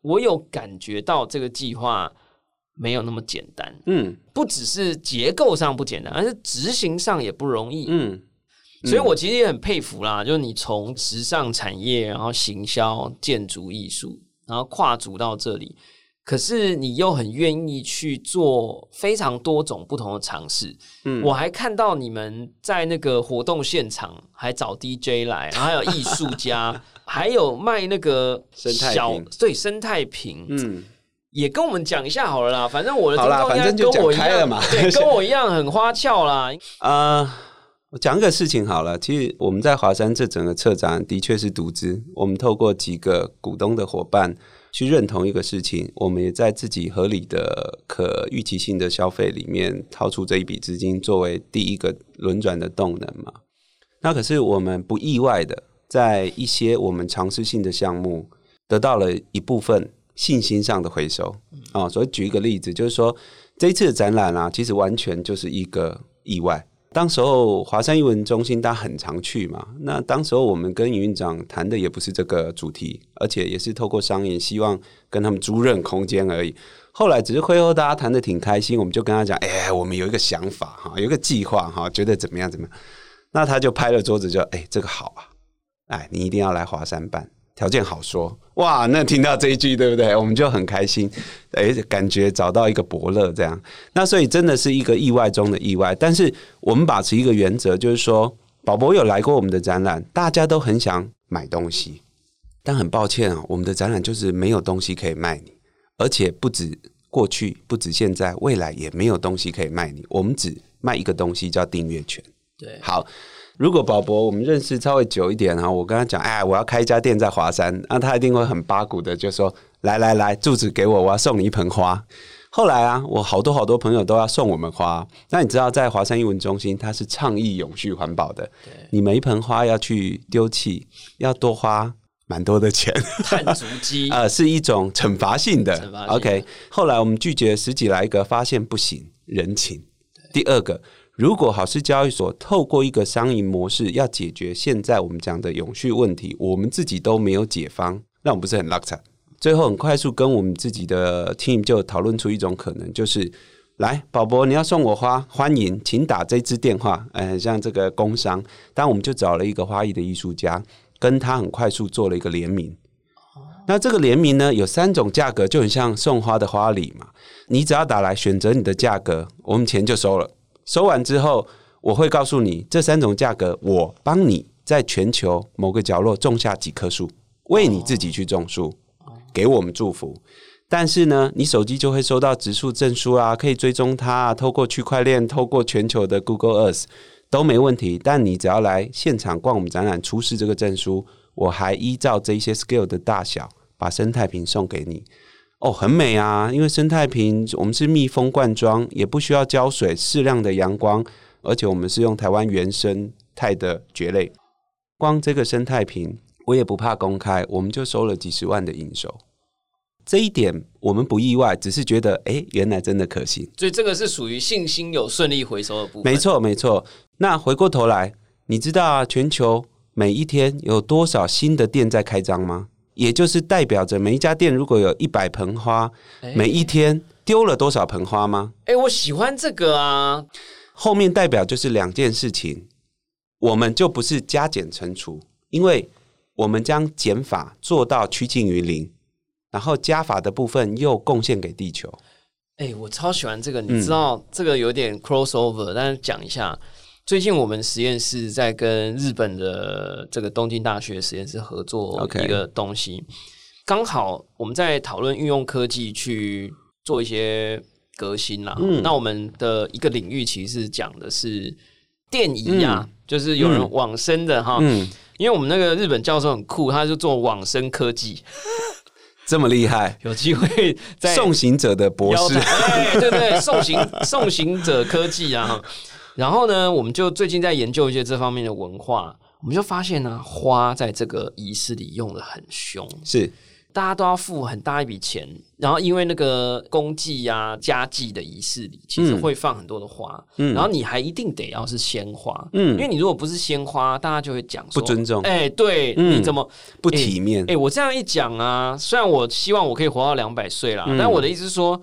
我有感觉到这个计划没有那么简单，嗯，不只是结构上不简单，而是执行上也不容易，嗯。所以，我其实也很佩服啦，就是你从时尚产业，然后行销、建筑艺术，然后跨足到这里，可是你又很愿意去做非常多种不同的尝试。嗯，我还看到你们在那个活动现场还找 DJ 来，然后还有艺术家，还有卖那个小对生态瓶，嗯，也跟我们讲一下好了啦。反正我的好啦，反正就讲开了嘛，对，跟我一样很花俏啦，啊。我讲个事情好了，其实我们在华山这整个策展的确是独资，我们透过几个股东的伙伴去认同一个事情，我们也在自己合理的可预期性的消费里面掏出这一笔资金作为第一个轮转的动能嘛。那可是我们不意外的，在一些我们尝试性的项目得到了一部分信心上的回收啊。所以举一个例子，就是说这一次的展览啊，其实完全就是一个意外。当时候华山艺文中心，大家很常去嘛。那当时候我们跟营运长谈的也不是这个主题，而且也是透过商业，希望跟他们租任空间而已。后来只是会后大家谈的挺开心，我们就跟他讲：“哎，我们有一个想法哈，有一个计划哈，觉得怎么样怎么样？”那他就拍了桌子，就：“哎，这个好啊，哎，你一定要来华山办。”条件好说哇，那听到这一句对不对？我们就很开心，哎，感觉找到一个伯乐这样。那所以真的是一个意外中的意外。但是我们保持一个原则，就是说，宝宝有来过我们的展览，大家都很想买东西，但很抱歉啊，我们的展览就是没有东西可以卖你，而且不止过去，不止现在，未来也没有东西可以卖你。我们只卖一个东西，叫订阅权。对，好。如果宝博我们认识稍微久一点哈，我跟他讲，哎，我要开一家店在华山，那他一定会很八股的，就说来来来，住址给我，我要送你一盆花。后来啊，我好多好多朋友都要送我们花。那你知道，在华山英文中心，它是倡议永续环保的。你每一盆花要去丢弃，要多花蛮多的钱。碳足迹 呃，是一种惩罚性的。惩罚性的 OK，后来我们拒绝十几来个，发现不行，人情。第二个，如果好事交易所透过一个商营模式要解决现在我们讲的永续问题，我们自己都没有解方，那我们不是很拉惨？最后很快速跟我们自己的 team 就讨论出一种可能，就是来宝宝你要送我花，欢迎，请打这支电话。呃，像这个工商，但我们就找了一个花艺的艺术家，跟他很快速做了一个联名。那这个联名呢，有三种价格，就很像送花的花礼嘛。你只要打来选择你的价格，我们钱就收了。收完之后，我会告诉你这三种价格，我帮你在全球某个角落种下几棵树，为你自己去种树，给我们祝福。但是呢，你手机就会收到植树证书啊，可以追踪它、啊，透过区块链，透过全球的 Google Earth 都没问题。但你只要来现场逛我们展览，出示这个证书，我还依照这些 scale 的大小，把生态瓶送给你。哦，很美啊！因为生态瓶我们是密封罐装，也不需要浇水，适量的阳光，而且我们是用台湾原生态的蕨类。光这个生态瓶，我也不怕公开，我们就收了几十万的营收。这一点我们不意外，只是觉得，哎，原来真的可行。所以这个是属于信心有顺利回收的部分。没错，没错。那回过头来，你知道啊，全球每一天有多少新的店在开张吗？也就是代表着每一家店如果有一百盆花，每一天丢了多少盆花吗？哎、我喜欢这个啊，后面代表就是两件事情，我们就不是加减乘除，因为我们将减法做到趋近于零，然后加法的部分又贡献给地球。哎、我超喜欢这个。嗯你知道、这个有点 crossover，但是讲一下，最近我们实验室在跟日本的这个东京大学实验室合作一个东西刚好我们在讨论运用科技去做一些革新啦。嗯。那我们的一个领域其实是讲的是电仪啊，就是有人嗯往生的哈。嗯，因为我们那个日本教授很酷，他就做往生科技，这么厉害，有机会在送行者的博士。对对，送行送行者科技啊。然后呢，我们就最近在研究一些这方面的文化，我们就发现呢、花在这个仪式里用的很凶，是。大家都要付很大一笔钱。然后因为那个公祭呀、家祭的仪式里，其实嗯会放很多的花，然后你还一定得要是鲜花，嗯。因为你如果不是鲜花，大家就会讲说不尊重。哎，对，嗯。你怎么不体面。哎、。我这样一讲啊，虽然我希望我可以活到两百岁啦，嗯。但我的意思是说，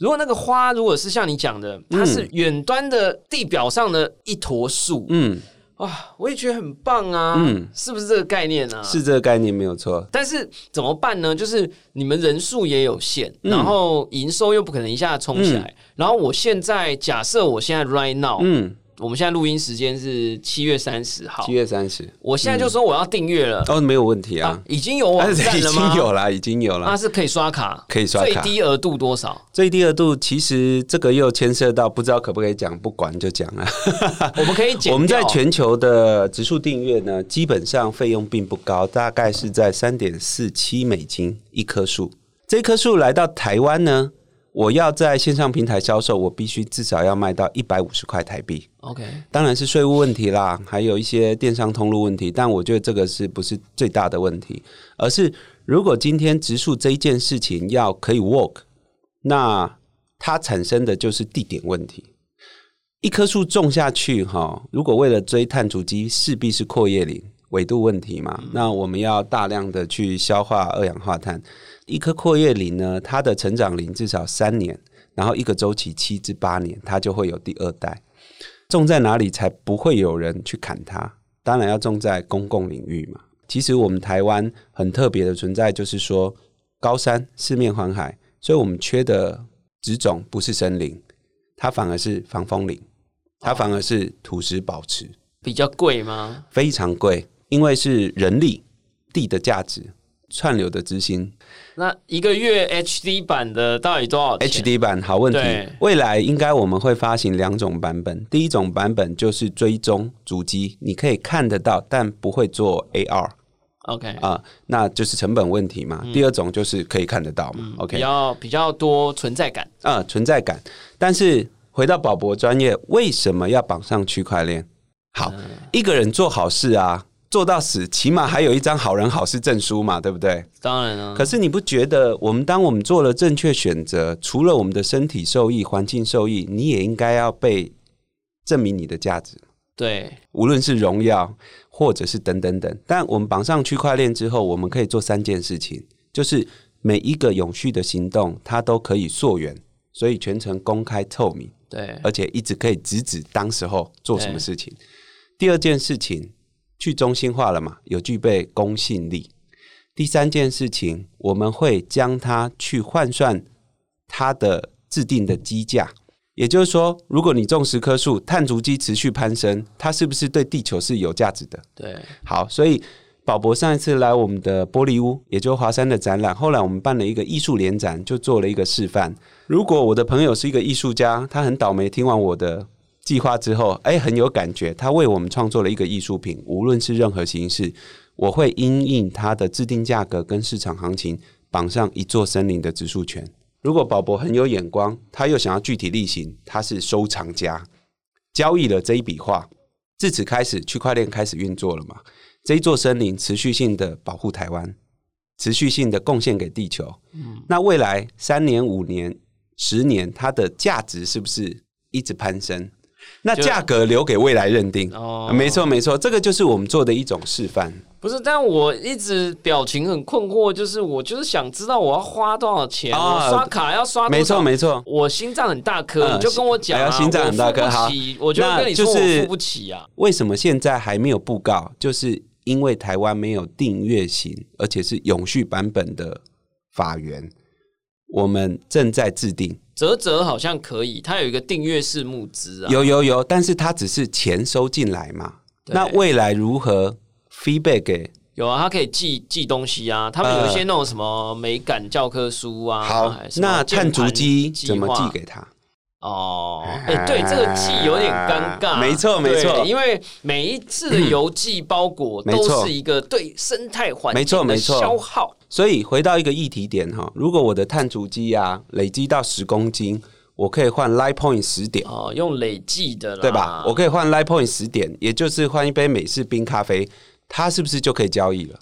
如果那个花如果是像你讲的，它是远端的地表上的一坨树，嗯，哇，我也觉得很棒啊，嗯是不是这个概念啊？是这个概念没有错。但是怎么办呢？就是你们人数也有限，嗯然后营收又不可能一下子冲起来。然后我现在假设我现在 right now，、嗯，我们现在录音时间是七月三十号七，月三十，我现在就说我要订阅了、哦，没有问题啊啊，，已经有网站了吗？经有啦，已经有那了。是可以刷卡，可以刷卡最低额度多少？最低额度其实这个又牵涉到不知道可不可以讲，不管就讲啊。我们可以减掉。我们在全球的植树订阅呢，基本上费用并不高，大概是在三点四七美金一棵树。这棵树来到台湾呢，我要在线上平台销售，我必须至少要卖到一百五十块台币。OK，当然是税务问题啦，还有一些电商通路问题，但我觉得这个是不是最大的问题？而是如果今天植树这一件事情要可以 work，那它产生的就是地点问题。一棵树种下去，哈，如果为了追碳足迹，势必是阔叶林，纬度问题嘛。那我们要大量的去消化二氧化碳。一棵阔叶林呢，它的成长龄至少三年，然后一个周期七至八年，它就会有第二代。种在哪里才不会有人去砍它？当然要种在公共领域嘛。其实我们台湾很特别的存在，就是说高山四面环海，所以我们缺的植种不是森林，它反而是防风林，它反而是土石保持，比较贵吗？非常贵，因为是人力、地的价值、串流的执行。那一个月 HD 版的到底多少钱 HD 版好问题，未来应该我们会发行两种版本。第一种版本就是追踪主机，你可以看得到，但不会做 AR。OK，啊、那就是成本问题嘛。第二种就是可以看得到嘛。OK，比较比较多存在感。啊、存在感。但是回到宝博专业，为什么要绑上区块链？好，一个人做好事啊，做到死，起码还有一张好人好事证书嘛，对不对？当然了，可是你不觉得，我们当我们做了正确选择，除了我们的身体受益、环境受益，你也应该要被证明你的价值，对，无论是荣耀或者是等等等。但我们绑上区块链之后，我们可以做三件事情，就是每一个永续的行动，它都可以溯源，所以全程公开透明。对，而且一直可以直指当时候做什么事情。第二件事情，去中心化了嘛，有具备公信力。第三件事情，我们会将它去换算它的制定的基价，也就是说，如果你种十棵树，碳足迹持续攀升，它是不是对地球是有价值的？对，好，所以宝博上一次来我们的玻璃屋，也就是华山的展览，后来我们办了一个艺术联展，就做了一个示范。如果我的朋友是一个艺术家，他很倒霉，听完我的计划之后，哎，很有感觉，他为我们创作了一个艺术品，无论是任何形式，我会因应它的制定价格跟市场行情，绑上一座森林的植树权。如果宝博很有眼光，他又想要具体力行，他是收藏家，交易了这一笔画，自此开始，区块链开始运作了嘛？这一座森林持续性的保护台湾，持续性的贡献给地球。那未来三年、五年、十年，它的价值是不是一直攀升？那价格留给未来认定。哦没错，没错，这个就是我们做的一种示范。不是，但我一直表情很困惑，就是我就是想知道我要花多少钱，刷卡要刷多少？没错，没错。我心脏很大颗，嗯你就跟我讲啊，哎呀心脏很大颗我就跟你说我付不起啊。为什么现在还没有布告？就是因为台湾没有订阅型，而且是永续版本的法源，我们正在制定。泽泽好像可以，它有一个订阅式募资啊。有有有，但是它只是钱收进来嘛。那未来如何 feedback 给？有啊，它可以寄寄东西啊。他们有一些那种什么美感教科书啊。好那碳足迹怎么寄给他？哦，哎、对，这个寄有点尴尬。没错没错因为每一次的邮寄包裹都是一个对生态环境的消耗。所以回到一个议题点哈，如果我的碳足迹啊累积到十公斤，我可以换 Light Point 十点，哦，用累计的啦，对吧？我可以换 Light Point 十点，也就是换一杯美式冰咖啡，它是不是就可以交易了？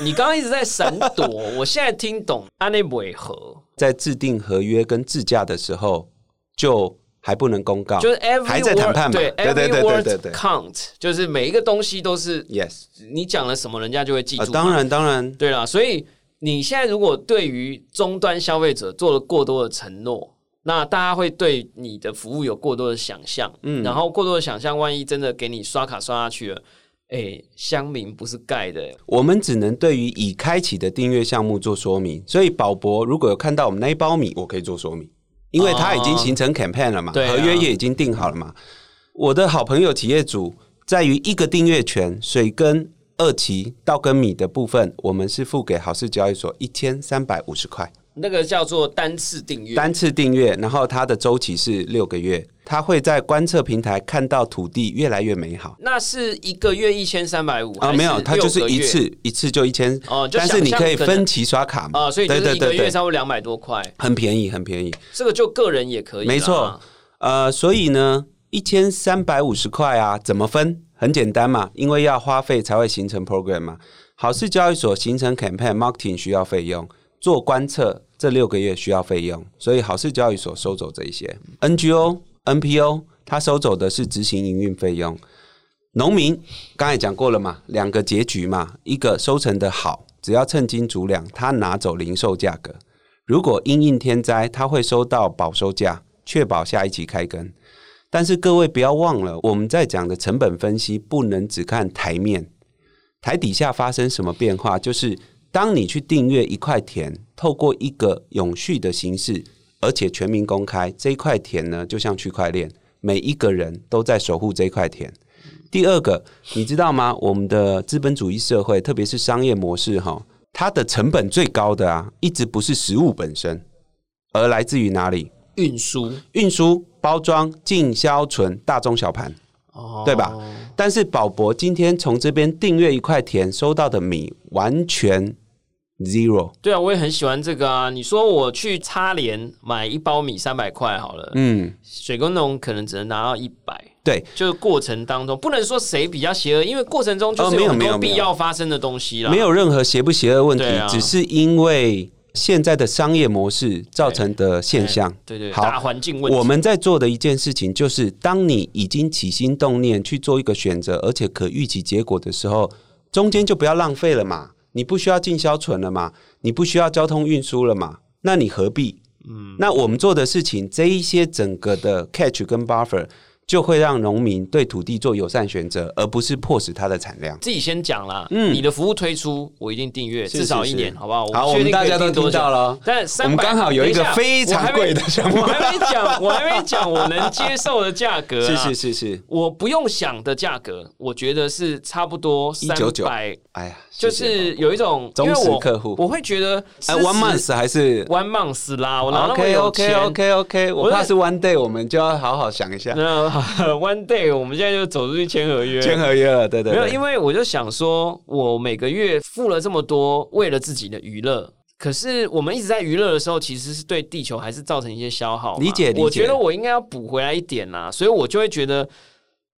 你刚刚一直在闪躲，我现在听懂安内违和，在制定合约跟制价的时候，就还不能公告，就是 every 还在谈判嘛？对对对对对 word 对对。count，就是每一个东西都是，yes，你讲了什么，人家就会记住呃，当然当然，对啦，所以你现在如果对于终端消费者做了过多的承诺，那大家会对你的服务有过多的想象，嗯，然后过多的想象，万一真的给你刷卡刷下去了，哎，乡民不是盖的，我们只能对于已开启的订阅项目做说明。所以宝博如果有看到我们那一包米，我可以做说明，因为它已经形成 campaign 了嘛，合约也已经定好了嘛。我的好朋友企业主在于一个订阅权，水跟二期稻跟米的部分，我们是付给好事交易所一千三百五十块。那个叫做单次订阅，单次订阅，然后它的周期是六个月，它会在观测平台看到土地越来越美好。那是一个月一千三百五啊，没有，它就是一次一次就一千哦但是你可以分期刷卡嘛，啊，所以就是一个月差不多两百多块，很便宜，很便宜。这个就个人也可以啦，没错呃，所以呢，一千三百五十块啊，怎么分？很简单嘛，因为要花费才会形成 program 嘛。好事交易所形成 campaign marketing 需要费用，做观测这六个月需要费用，所以好事交易所收走这一些。NGO、NPO 它收走的是执行营运费用。农民刚才讲过了嘛，两个结局嘛，一个收成的好，只要称斤足两，他拿走零售价格；如果因应天灾，他会收到保收价，确保下一期开耕。但是各位不要忘了，我们在讲的成本分析不能只看台面，台底下发生什么变化，就是当你去订阅一块田，透过一个永续的形式，而且全民公开，这一块田呢，就像区块链，每一个人都在守护这一块田。第二个，你知道吗？我们的资本主义社会，特别是商业模式，哈，它的成本最高的啊，一直不是食物本身，而来自于哪里？运输运输、包装、进销存、大中小盘。哦对吧？但是宝博今天从这边订阅一块田收到的米完全 zero，对啊，我也很喜欢这个啊。你说我去插联买一包米三百块好了，嗯，水工农可能只能拿到一百。对，就是过程当中不能说谁比较邪恶，因为过程中就是有没有多必要发生的东西啦。没有任何邪不邪恶问题，啊只是因为现在的商业模式造成的现象。对对，好大环境问题。我们在做的一件事情，就是当你已经起心动念去做一个选择，而且可预期结果的时候，中间就不要浪费了嘛。你不需要进销存了嘛，你不需要交通运输了嘛，那你何必？嗯，那我们做的事情，这一些整个的 catch 跟 buffer 就会让农民对土地做友善选择，而不是迫使它的产量。自己先讲啦，嗯。你的服务推出，我一定订阅，至少一年，好不好？好，我们大家都订多久。听到了。但300我们刚好有一个非常贵的项目。我还没讲，我还没讲我能接受的价格、啊。是是是是，我不用想的价格，我觉得是差不多三199百，哎呀，就是有一种忠实客户。我会觉得哎，one month 还是？one month 啦，我拿那么 OK 有 OK 钱？OK OK，我我怕是 one day，我们就要好好想一下。那 one day 我们现在就走出去签合约，签合约了，对对没有，因为我就想说，我每个月付了这么多，为了自己的娱乐。可是我们一直在娱乐的时候，其实是对地球还是造成一些消耗。理解理解我觉得我应该要补回来一点啦，所以我就会觉得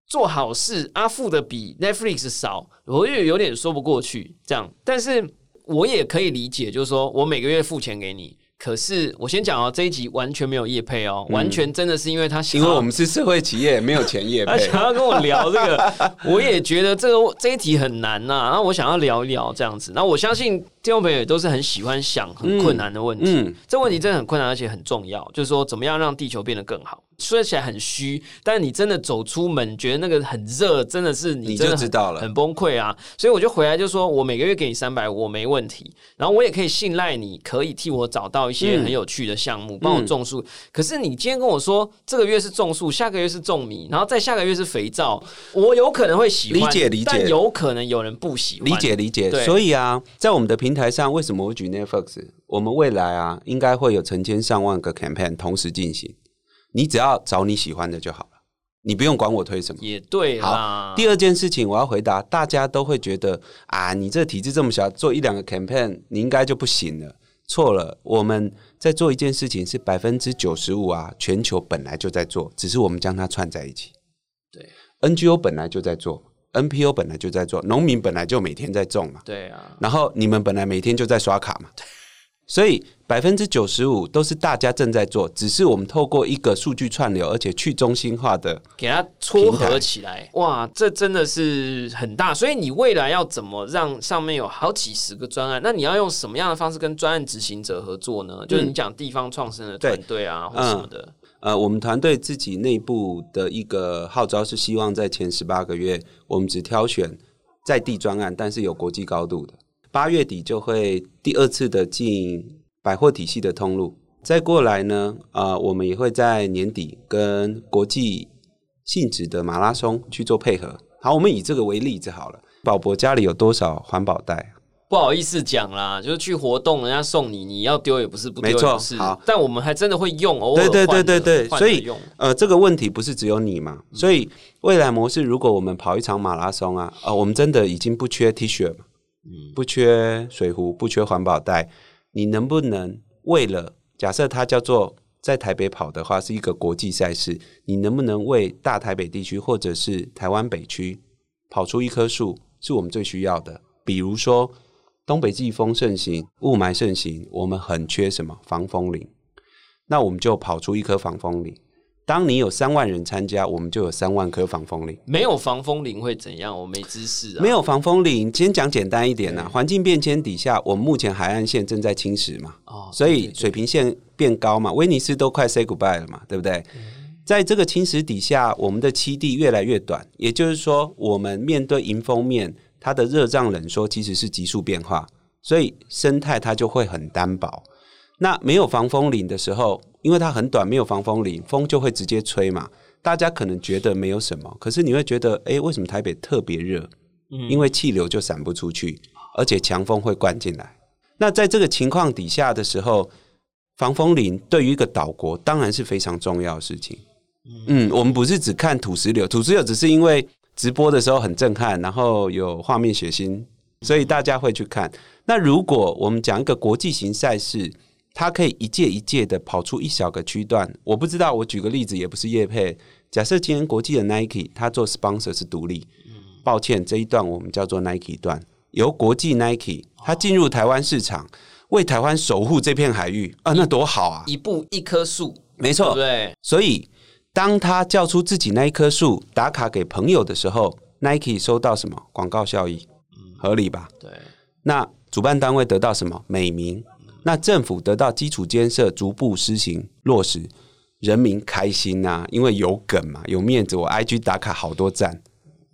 做好事，阿付的比 Netflix 少，我就有点说不过去。这样，但是我也可以理解，就是说我每个月付钱给你。可是我先讲哦，这一集完全没有叶配哦，完全真的是因为他想因为我们是社会企业，没有钱叶配他想。要跟我聊这个，我也觉得这个这一题很难呐、然后我想要聊一聊这样子。那我相信听众朋友也都是很喜欢想很困难的问题，嗯这问题真的很困难，而且很重要，就是说怎么样让地球变得更好。说起来很虚，但你真的走出门，觉得那个很热，真的是你你真的知道了。很崩溃啊。所以我就回来就说，我每个月给你三百，我没问题，然后我也可以信赖你，可以替我找到一些嗯。很有趣的项目，帮我种树。可是你今天跟我说，这个月是种树，下个月是种米，然后再下个月是肥皂，我有可能会喜欢，理解理解。但有可能有人不喜欢，理解理解。对，所以啊，在我们的平台上，为什么我举 Netflix？我们未来啊，应该会有成千上万个 campaign 同时进行，你只要找你喜欢的就好了，你不用管我推什么。也对啦。第二件事情，我要回答，大家都会觉得啊，你这体制这么小，做一两个 campaign，你应该就不行了。错了，我们在做一件事情是百分之九十五啊，全球本来就在做，只是我们将它串在一起。对，NGO 本来就在做，NPO 本来就在做，农民本来就每天在种嘛，对啊，然后你们本来每天就在刷卡嘛，所以百分之九十五都是大家正在做，只是我们透过一个数据串流，而且去中心化的给它撮合起来，哇，这真的是很大。所以你未来要怎么让上面有好几十个专案？那你要用什么样的方式跟专案执行者合作呢？就是你讲地方创生的团队啊，或什么的。呃，我们团队自己内部的一个号召是希望在前十八个月，我们只挑选在地专案，但是有国际高度的。八月底就会第二次的进百货体系的通路，再过来呢，啊，我们也会在年底跟国际性质的马拉松去做配合。好，我们以这个为例子好了。宝博家里有多少环保袋？不好意思讲啦，就是去活动，人家送你，你要丢也不是，不丢没错也不是。好但我们还真的会用，偶尔对对对对对，所以呃，这个问题不是只有你嘛，所以未来模式，如果我们跑一场马拉松啊，呃，我们真的已经不缺 T 恤嘛，不缺水壶，不缺环保袋，你能不能为了假设它叫做在台北跑的话是一个国际赛事，你能不能为大台北地区或者是台湾北区跑出一棵树，是我们最需要的？比如说东北季风盛行，雾霾盛行，我们很缺什么防风林。那我们就跑出一棵防风林。当你有三万人参加，我们就有三万棵防风林。没有防风林会怎样？我没知识啊。没有防风林，先讲简单一点呐、环境变迁底下，我们目前海岸线正在侵蚀嘛，哦，所以水平线变高嘛，威尼斯都快 say goodbye 了嘛，对不对？在这个侵蚀底下，我们的栖地越来越短，也就是说，我们面对迎风面，它的热胀冷缩其实是急速变化，所以生态它就会很单薄。那没有防风林的时候，因为它很短，没有防风林，风就会直接吹嘛。大家可能觉得没有什么，可是你会觉得，诶，为什么台北特别热？因为气流就散不出去，而且强风会灌进来。那在这个情况底下的时候，防风林对于一个岛国当然是非常重要的事情。嗯，我们不是只看土石流，土石流只是因为直播的时候很震撼，然后有画面血腥，所以大家会去看。那如果我们讲一个国际型赛事，它可以一届一届的跑出一小个区段，我不知道，我举个例子，也不是叶配。假设今天国际的 Nike，它做 sponsor 是独立，抱歉，这一段我们叫做 Nike 段，由国际 Nike 它进入台湾市场，为台湾守护这片海域啊，那多好啊！一步一棵树，没错，对，所以。当他叫出自己那一棵树打卡给朋友的时候，Nike 收到什么广告效益？合理吧？对。那主办单位得到什么美名？那政府得到基础建设逐步施行落实，人民开心呐，因为有梗嘛，有面子。我 IG 打卡好多赞，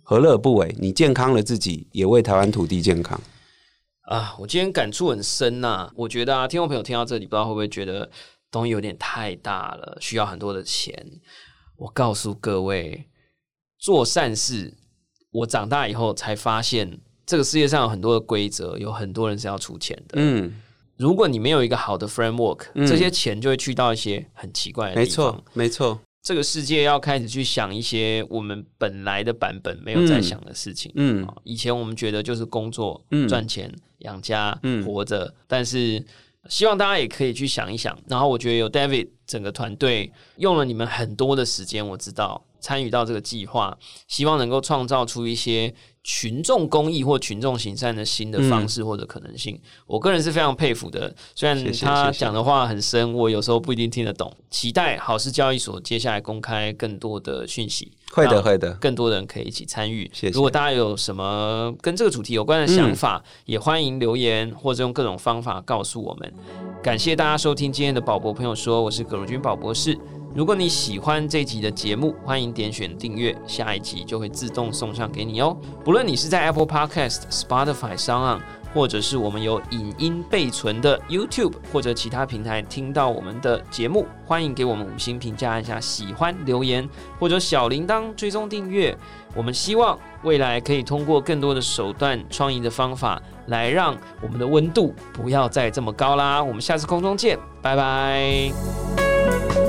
何乐而不为？你健康了自己，也为台湾土地健康。啊，我今天感触很深呐。我觉得啊，听众朋友听到这里，不知道会不会觉得东西有点太大了，需要很多的钱。我告诉各位，做善事。我长大以后才发现，这个世界上有很多的规则，有很多人是要出钱的。嗯，如果你没有一个好的 framework，这些钱就会去到一些很奇怪的地方。没错，没错。这个世界要开始去想一些我们本来的版本没有在想的事情。嗯，以前我们觉得就是工作、赚钱、养家、活着，但是。希望大家也可以去想一想，然后我觉得有 David 整个团队用了你们很多的时间，我知道参与到这个计划，希望能够创造出一些群众公益或群众行善的新的方式或者可能性。我个人是非常佩服的，虽然他讲的话很深，我有时候不一定听得懂。期待好事交易所接下来公开更多的讯息。会的，会的，更多的人可以一起参与。谢谢。如果大家有什么跟这个主题有关的想法，也欢迎留言或者用各种方法告诉我们。感谢大家收听今天的宝博朋友说，我是葛如君宝博士。如果你喜欢这集的节目，欢迎点选订阅，下一集就会自动送上给你哦。不论你是在 Apple Podcast、Spotify 上。或者是我们有影音备存的 YouTube 或者其他平台听到我们的节目，欢迎给我们五星评价，按下喜欢留言或者小铃铛追踪订阅。我们希望未来可以通过更多的手段、创意的方法，来让我们的温度不要再这么高啦。我们下次空中见，拜拜。Thank you.